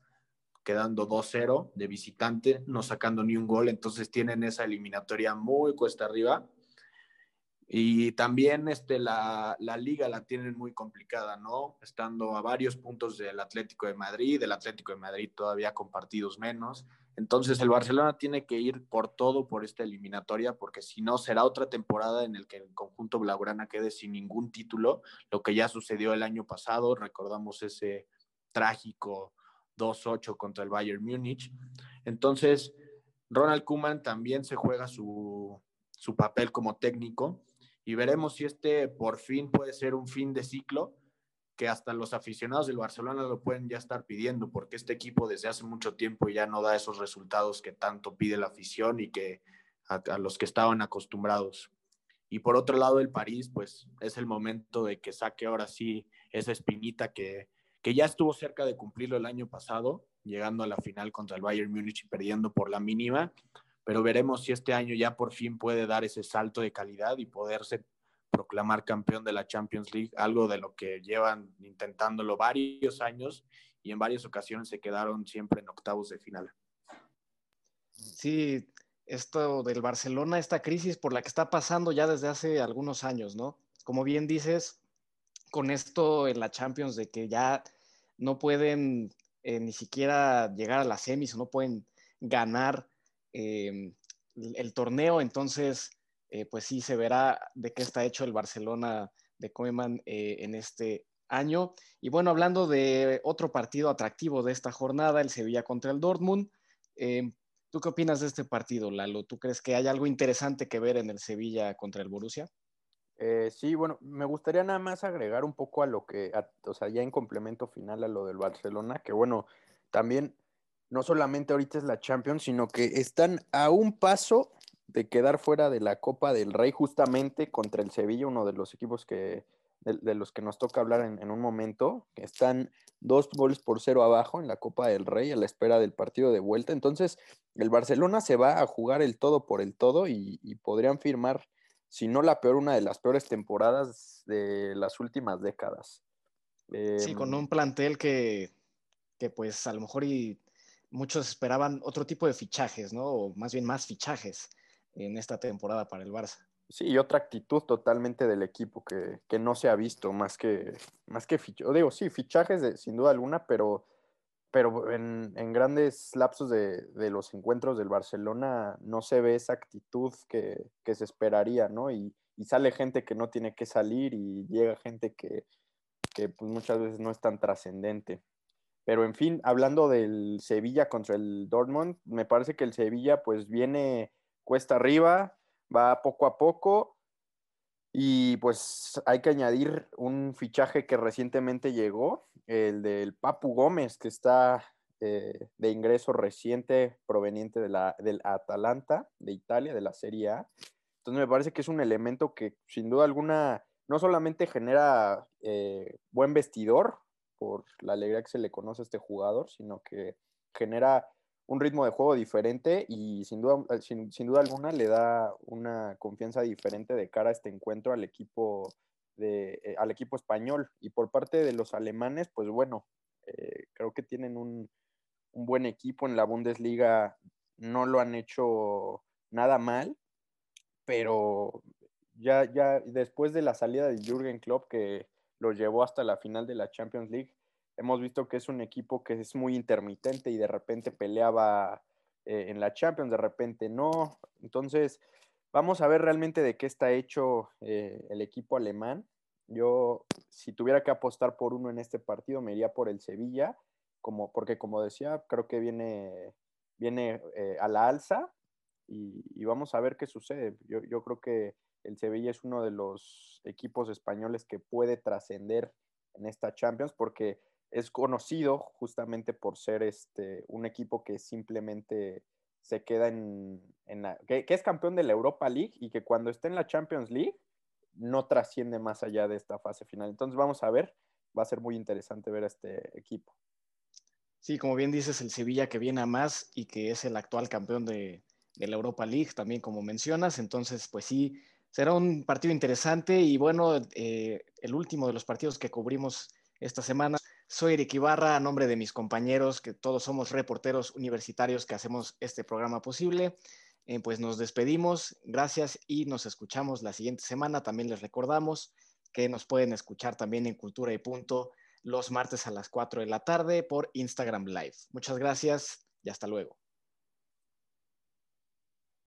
quedando 2-0 de visitante, no sacando ni un gol, entonces tienen esa eliminatoria muy cuesta arriba. Y también este, la, la, liga la tienen muy complicada, ¿no? Estando a varios puntos del Atlético de Madrid, del Atlético de Madrid todavía con partidos menos. Entonces el Barcelona tiene que ir por todo por esta eliminatoria, porque si no será otra temporada en el que el conjunto blaugrana quede sin ningún título, lo que ya sucedió el año pasado, recordamos ese trágico 2-8 contra el Bayern Múnich. Entonces, Ronald Kuman también se juega su, su papel como técnico y veremos si este por fin puede ser un fin de ciclo que hasta los aficionados del Barcelona lo pueden ya estar pidiendo, porque este equipo desde hace mucho tiempo ya no da esos resultados que tanto pide la afición y que a, a los que estaban acostumbrados. Y por otro lado, el París, pues es el momento de que saque ahora sí esa espinita que, que ya estuvo cerca de cumplirlo el año pasado, llegando a la final contra el Bayern Múnich y perdiendo por la mínima, pero veremos si este año ya por fin puede dar ese salto de calidad y poderse proclamar campeón de la Champions League, algo de lo que llevan intentándolo varios años y en varias ocasiones se quedaron siempre en octavos de final. Sí, esto del Barcelona, esta crisis por la que está pasando ya desde hace algunos años, ¿no? Como bien dices, con esto en la Champions de que ya no pueden eh, ni siquiera llegar a las semis o no pueden ganar eh, el torneo, entonces eh, pues sí se verá de qué está hecho el Barcelona de Koeman en este año. Y bueno, hablando de otro partido atractivo de esta jornada, el Sevilla contra el Dortmund. ¿Tú qué opinas de este partido, Lalo? ¿Tú crees que hay algo interesante que ver en el Sevilla contra el Borussia? Eh, sí, bueno, me gustaría nada más agregar un poco a lo que, a, o sea, ya en complemento final a lo del Barcelona, que bueno, también no solamente ahorita es la Champions, sino que están a un paso de quedar fuera de la Copa del Rey justamente contra el Sevilla, uno de los equipos que, de, de los que nos toca hablar en, un momento, están dos goles por cero abajo en la Copa del Rey a la espera del partido de vuelta. Entonces, el Barcelona se va a jugar el todo por el todo y podrían firmar, si no la peor, una de las peores temporadas de las últimas décadas. Eh, sí, con un plantel que, que pues a lo mejor y muchos esperaban otro tipo de fichajes, ¿no? O más bien más fichajes en esta temporada para el Barça. Sí, y otra actitud totalmente del equipo que, que no se ha visto más que, más que fichajes. Digo, sí, fichajes de, sin duda alguna, pero, pero en, grandes lapsos de, los encuentros del Barcelona no se ve esa actitud que, se esperaría, ¿no? Y, sale gente que no tiene que salir y llega gente que, que pues muchas veces no es tan trascendente. Pero en fin, hablando del Sevilla contra el Dortmund, me parece que el Sevilla pues viene cuesta arriba, va poco a poco y pues hay que añadir un fichaje que recientemente llegó, el del Papu Gómez, que está eh, de ingreso reciente proveniente de la, del Atalanta de Italia, de la Serie A. Entonces me parece que es un elemento que sin duda alguna no solamente genera eh, buen vestidor por la alegría que se le conoce a este jugador, sino que genera un ritmo de juego diferente y sin duda, eh, sin, sin, duda alguna le da una confianza diferente de cara a este encuentro al equipo, de, eh, al equipo español. Y por parte de los alemanes, pues bueno, eh, creo que tienen un, un, buen equipo en la Bundesliga, no lo han hecho nada mal, pero ya, ya después de la salida de Jürgen Klopp que los llevó hasta la final de la Champions League, hemos visto que es un equipo que es muy intermitente y de repente peleaba eh, en la Champions, de repente no. Entonces, Vamos a ver realmente de qué está hecho eh, el equipo alemán. Yo, si tuviera que apostar por uno en este partido, me iría por el Sevilla, como, porque como decía, creo que viene, viene eh, a la alza y, vamos a ver qué sucede. Yo, yo, creo que el Sevilla es uno de los equipos españoles que puede trascender en esta Champions porque es conocido justamente por ser este, un equipo que simplemente se queda en, la, que, es campeón de la Europa League y que cuando esté en la Champions League no trasciende más allá de esta fase final. Entonces vamos a ver, va a ser muy interesante ver a este equipo. Sí, como bien dices, el Sevilla que viene a más y que es el actual campeón de, la Europa League, también como mencionas. Entonces, pues sí, será un partido interesante y bueno, eh, el último de los partidos que cubrimos esta semana soy Eric Ibarra, a nombre de mis compañeros, que todos somos reporteros universitarios que hacemos este programa posible. Eh, pues nos despedimos, gracias y nos escuchamos la siguiente semana. También les recordamos que nos pueden escuchar también en Cultura y Punto los martes a las 4 de la tarde por Instagram Live. Muchas gracias y hasta luego.